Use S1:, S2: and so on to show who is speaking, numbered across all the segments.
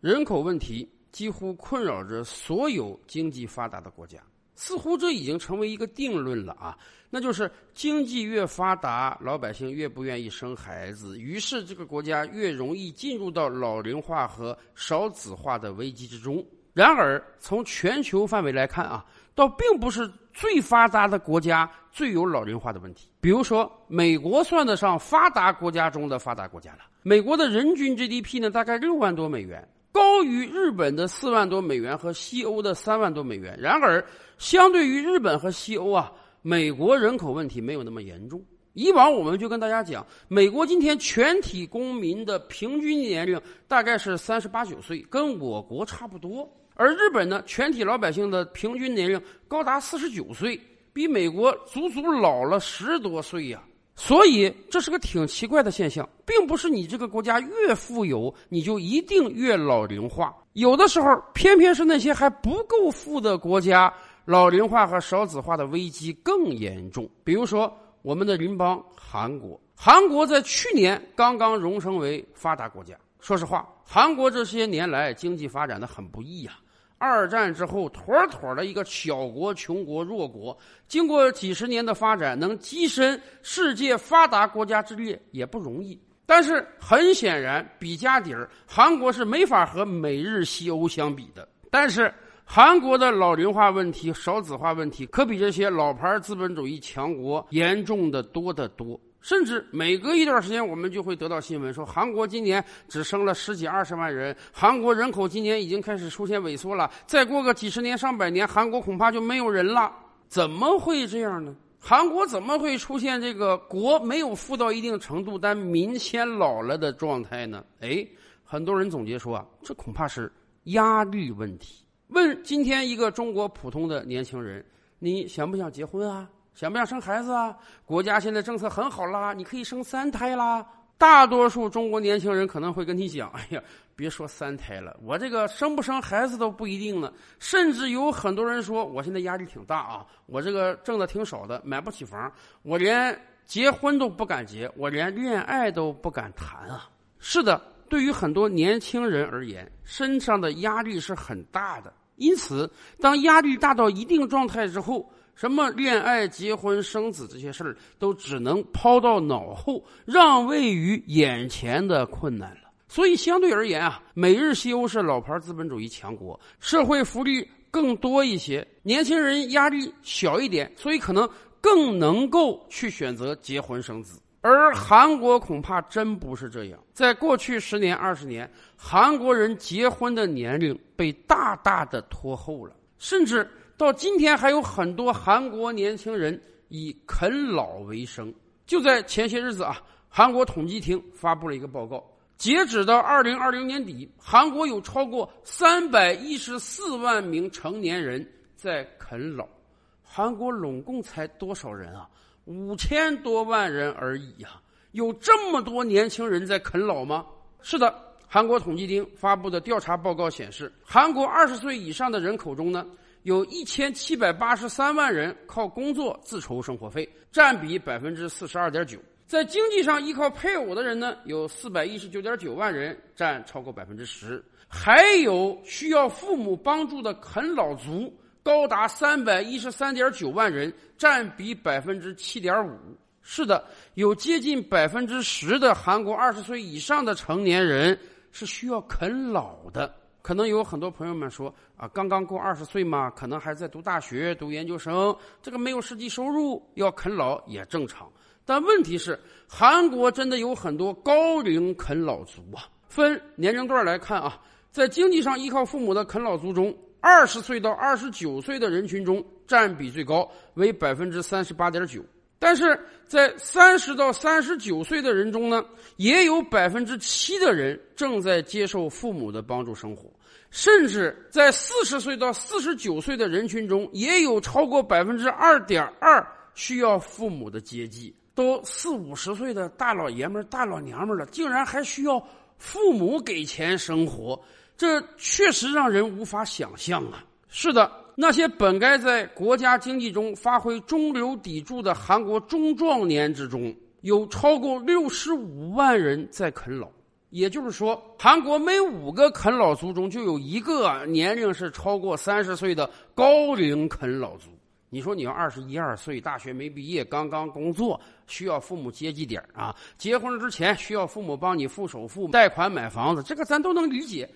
S1: 人口问题几乎困扰着所有经济发达的国家，似乎这已经成为一个定论了啊！那就是经济越发达，老百姓越不愿意生孩子，于是这个国家越容易进入到老龄化和少子化的危机之中。然而，从全球范围来看啊，倒并不是最发达的国家最有老龄化的问题。比如说，美国算得上发达国家中的发达国家了，美国的人均 GDP 呢，大概六万多美元。高于日本的四万多美元和西欧的三万多美元。然而，相对于日本和西欧啊，美国人口问题没有那么严重。以往我们就跟大家讲，美国今天全体公民的平均年龄大概是三十八九岁，跟我国差不多。而日本呢，全体老百姓的平均年龄高达四十九岁，比美国足足老了十多岁呀。所以这是个挺奇怪的现象，并不是你这个国家越富有，你就一定越老龄化。有的时候，偏偏是那些还不够富的国家，老龄化和少子化的危机更严重。比如说，我们的邻邦韩国，韩国在去年刚刚荣升为发达国家。说实话，韩国这些年来经济发展的很不易呀。二战之后，妥妥的一个小国、穷国、弱国，经过几十年的发展，能跻身世界发达国家之列也不容易。但是很显然，比家底儿，韩国是没法和美日西欧相比的。但是韩国的老龄化问题、少子化问题，可比这些老牌资本主义强国严重的多得多。甚至每隔一段时间，我们就会得到新闻说，韩国今年只生了十几二十万人，韩国人口今年已经开始出现萎缩了。再过个几十年、上百年，韩国恐怕就没有人了。怎么会这样呢？韩国怎么会出现这个国没有富到一定程度，但民先老了的状态呢？哎，很多人总结说啊，这恐怕是压力问题。问今天一个中国普通的年轻人，你想不想结婚啊？想不想生孩子啊？国家现在政策很好啦，你可以生三胎啦。大多数中国年轻人可能会跟你讲：“哎呀，别说三胎了，我这个生不生孩子都不一定呢。”甚至有很多人说：“我现在压力挺大啊，我这个挣的挺少的，买不起房，我连结婚都不敢结，我连恋爱都不敢谈啊。”是的，对于很多年轻人而言，身上的压力是很大的。因此，当压力大到一定状态之后，什么恋爱、结婚、生子这些事儿，都只能抛到脑后，让位于眼前的困难了。所以，相对而言啊，美日西欧是老牌资本主义强国，社会福利更多一些，年轻人压力小一点，所以可能更能够去选择结婚生子。而韩国恐怕真不是这样，在过去十年、二十年，韩国人结婚的年龄被大大的拖后了，甚至。到今天还有很多韩国年轻人以啃老为生。就在前些日子啊，韩国统计厅发布了一个报告，截止到二零二零年底，韩国有超过三百一十四万名成年人在啃老。韩国拢共才多少人啊？五千多万人而已啊！有这么多年轻人在啃老吗？是的，韩国统计厅发布的调查报告显示，韩国二十岁以上的人口中呢。有一千七百八十三万人靠工作自筹生活费，占比百分之四十二点九。在经济上依靠配偶的人呢，有四百一十九点九万人，占超过百分之十。还有需要父母帮助的啃老族，高达三百一十三点九万人，占比百分之七点五。是的，有接近百分之十的韩国二十岁以上的成年人是需要啃老的。可能有很多朋友们说啊，刚刚过二十岁嘛，可能还在读大学、读研究生，这个没有实际收入，要啃老也正常。但问题是，韩国真的有很多高龄啃老族啊。分年龄段来看啊，在经济上依靠父母的啃老族中，二十岁到二十九岁的人群中占比最高，为百分之三十八点九。但是在三十到三十九岁的人中呢，也有百分之七的人正在接受父母的帮助生活。甚至在四十岁到四十九岁的人群中，也有超过百分之二点二需要父母的接济。都四五十岁的大老爷们、大老娘们了，竟然还需要父母给钱生活，这确实让人无法想象啊！是的，那些本该在国家经济中发挥中流砥柱的韩国中壮年之中，有超过六十五万人在啃老。也就是说，韩国每五个啃老族中就有一个年龄是超过三十岁的高龄啃老族。你说你要二十一二岁，大学没毕业，刚刚工作，需要父母接济点啊？结婚之前需要父母帮你付首付、贷款买房子，这个咱都能理解。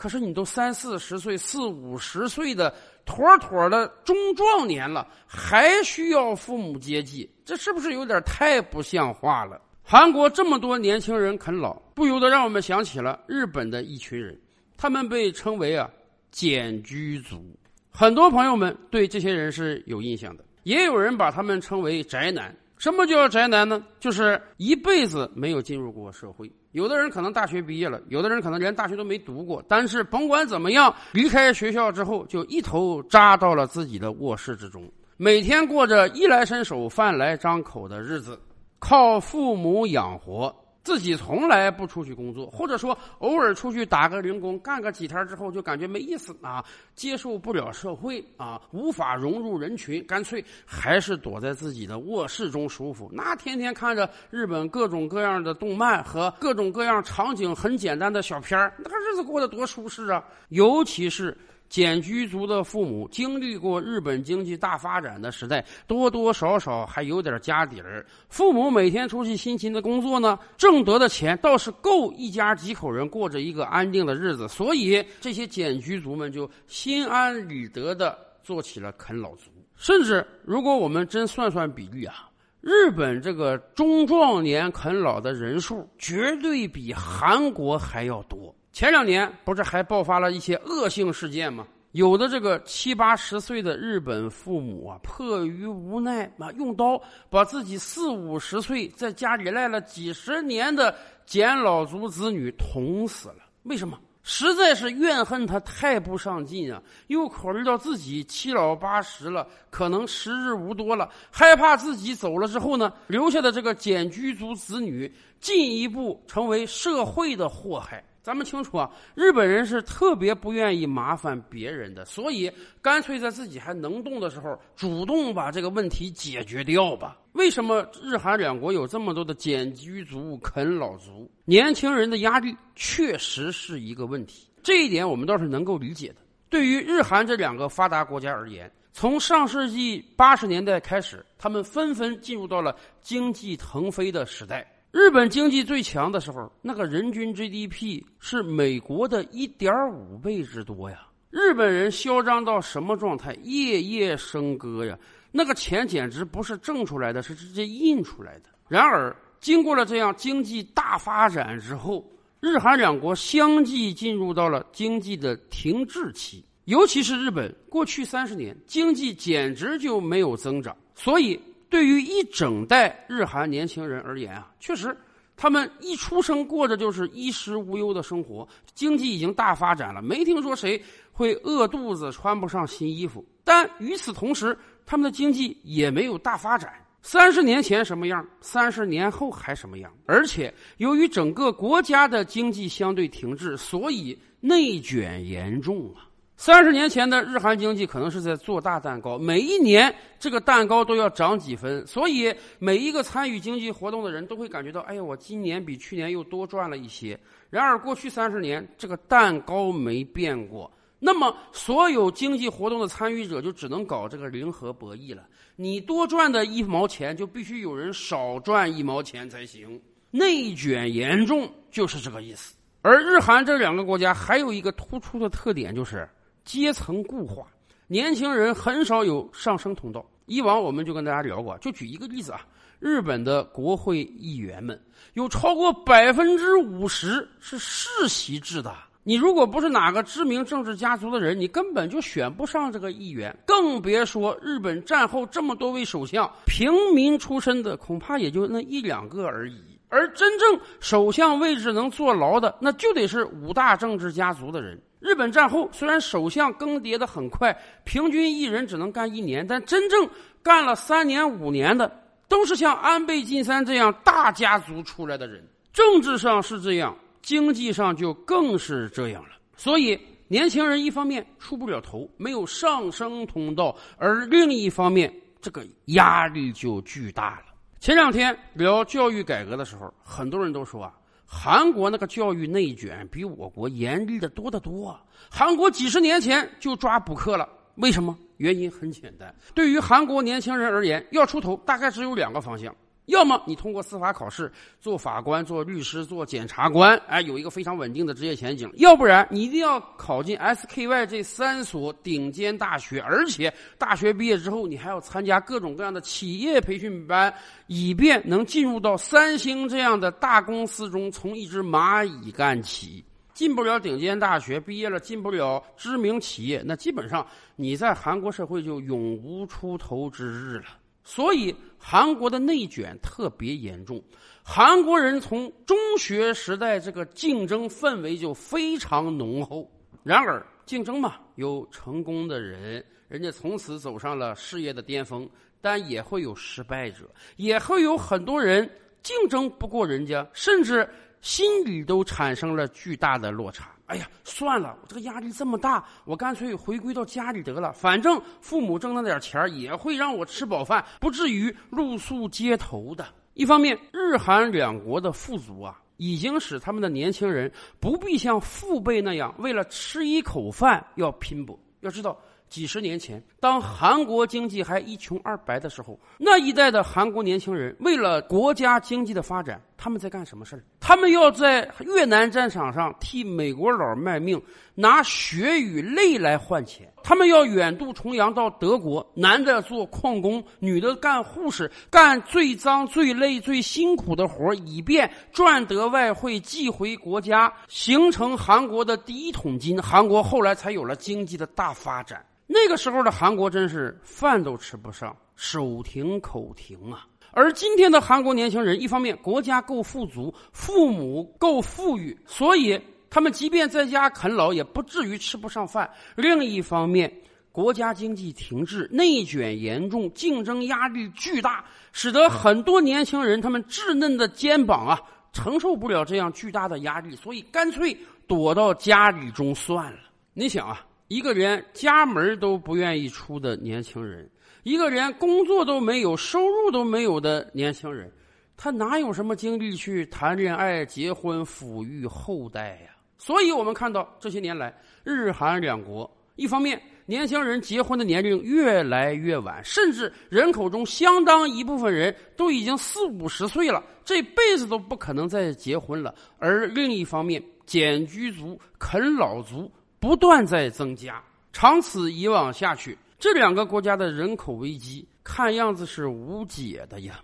S1: 可是你都三四十岁、四五十岁的妥妥的中壮年了，还需要父母接济，这是不是有点太不像话了？韩国这么多年轻人啃老，不由得让我们想起了日本的一群人，他们被称为啊“简居族”。很多朋友们对这些人是有印象的，也有人把他们称为宅男。什么叫宅男呢？就是一辈子没有进入过社会。有的人可能大学毕业了，有的人可能连大学都没读过。但是甭管怎么样，离开学校之后就一头扎到了自己的卧室之中，每天过着衣来伸手、饭来张口的日子。靠父母养活自己，从来不出去工作，或者说偶尔出去打个零工，干个几天之后就感觉没意思啊，接受不了社会啊，无法融入人群，干脆还是躲在自己的卧室中舒服。那天天看着日本各种各样的动漫和各种各样场景很简单的小片那个日子过得多舒适啊！尤其是。简居族的父母经历过日本经济大发展的时代，多多少少还有点家底儿。父母每天出去辛勤的工作呢，挣得的钱倒是够一家几口人过着一个安定的日子。所以这些简居族们就心安理得的做起了啃老族。甚至如果我们真算算比例啊，日本这个中壮年啃老的人数绝对比韩国还要多。前两年不是还爆发了一些恶性事件吗？有的这个七八十岁的日本父母啊，迫于无奈啊，用刀把自己四五十岁在家里赖了几十年的简老族子女捅死了。为什么？实在是怨恨他太不上进啊，又考虑到自己七老八十了，可能时日无多了，害怕自己走了之后呢，留下的这个简居族子女进一步成为社会的祸害。咱们清楚啊，日本人是特别不愿意麻烦别人的，所以干脆在自己还能动的时候，主动把这个问题解决掉吧。为什么日韩两国有这么多的简居族、啃老族？年轻人的压力确实是一个问题，这一点我们倒是能够理解的。对于日韩这两个发达国家而言，从上世纪八十年代开始，他们纷纷进入到了经济腾飞的时代。日本经济最强的时候，那个人均 GDP 是美国的一点五倍之多呀！日本人嚣张到什么状态？夜夜笙歌呀！那个钱简直不是挣出来的，是直接印出来的。然而，经过了这样经济大发展之后，日韩两国相继进入到了经济的停滞期。尤其是日本，过去三十年经济简直就没有增长，所以。对于一整代日韩年轻人而言啊，确实，他们一出生过着就是衣食无忧的生活，经济已经大发展了，没听说谁会饿肚子、穿不上新衣服。但与此同时，他们的经济也没有大发展。三十年前什么样，三十年后还什么样。而且，由于整个国家的经济相对停滞，所以内卷严重啊。三十年前的日韩经济可能是在做大蛋糕，每一年这个蛋糕都要涨几分，所以每一个参与经济活动的人都会感觉到，哎呀，我今年比去年又多赚了一些。然而过去三十年，这个蛋糕没变过，那么所有经济活动的参与者就只能搞这个零和博弈了。你多赚的一毛钱，就必须有人少赚一毛钱才行，内卷严重就是这个意思。而日韩这两个国家还有一个突出的特点就是。阶层固化，年轻人很少有上升通道。以往我们就跟大家聊过，就举一个例子啊，日本的国会议员们有超过百分之五十是世袭制的。你如果不是哪个知名政治家族的人，你根本就选不上这个议员，更别说日本战后这么多位首相，平民出身的恐怕也就那一两个而已。而真正首相位置能坐牢的，那就得是五大政治家族的人。日本战后虽然首相更迭的很快，平均一人只能干一年，但真正干了三年五年的，都是像安倍晋三这样大家族出来的人。政治上是这样，经济上就更是这样了。所以，年轻人一方面出不了头，没有上升通道；而另一方面，这个压力就巨大了。前两天聊教育改革的时候，很多人都说啊。韩国那个教育内卷比我国严厉的多得多。韩国几十年前就抓补课了，为什么？原因很简单，对于韩国年轻人而言，要出头大概只有两个方向。要么你通过司法考试做法官、做律师、做检察官，哎，有一个非常稳定的职业前景；要不然你一定要考进 SKY 这三所顶尖大学，而且大学毕业之后你还要参加各种各样的企业培训班，以便能进入到三星这样的大公司中，从一只蚂蚁干起。进不了顶尖大学，毕业了进不了知名企业，那基本上你在韩国社会就永无出头之日了。所以，韩国的内卷特别严重。韩国人从中学时代这个竞争氛围就非常浓厚。然而，竞争嘛，有成功的人，人家从此走上了事业的巅峰；但也会有失败者，也会有很多人竞争不过人家，甚至心里都产生了巨大的落差。哎呀，算了，我这个压力这么大，我干脆回归到家里得了。反正父母挣那点钱也会让我吃饱饭，不至于露宿街头的。一方面，日韩两国的富足啊，已经使他们的年轻人不必像父辈那样为了吃一口饭要拼搏。要知道。几十年前，当韩国经济还一穷二白的时候，那一代的韩国年轻人为了国家经济的发展，他们在干什么事儿？他们要在越南战场上替美国佬卖命，拿血与泪来换钱。他们要远渡重洋到德国，男的做矿工，女的干护士，干最脏、最累、最辛苦的活以便赚得外汇寄回国家，形成韩国的第一桶金。韩国后来才有了经济的大发展。那个时候的韩国真是饭都吃不上，手停口停啊！而今天的韩国年轻人，一方面国家够富足，父母够富裕，所以他们即便在家啃老也不至于吃不上饭；另一方面，国家经济停滞，内卷严重，竞争压力巨大，使得很多年轻人他们稚嫩的肩膀啊承受不了这样巨大的压力，所以干脆躲到家里中算了。你想啊。一个连家门都不愿意出的年轻人，一个连工作都没有、收入都没有的年轻人，他哪有什么精力去谈恋爱、结婚、抚育后代呀？所以，我们看到这些年来，日韩两国，一方面年轻人结婚的年龄越来越晚，甚至人口中相当一部分人都已经四五十岁了，这辈子都不可能再结婚了；而另一方面，简居族、啃老族。不断在增加，长此以往下去，这两个国家的人口危机看样子是无解的呀。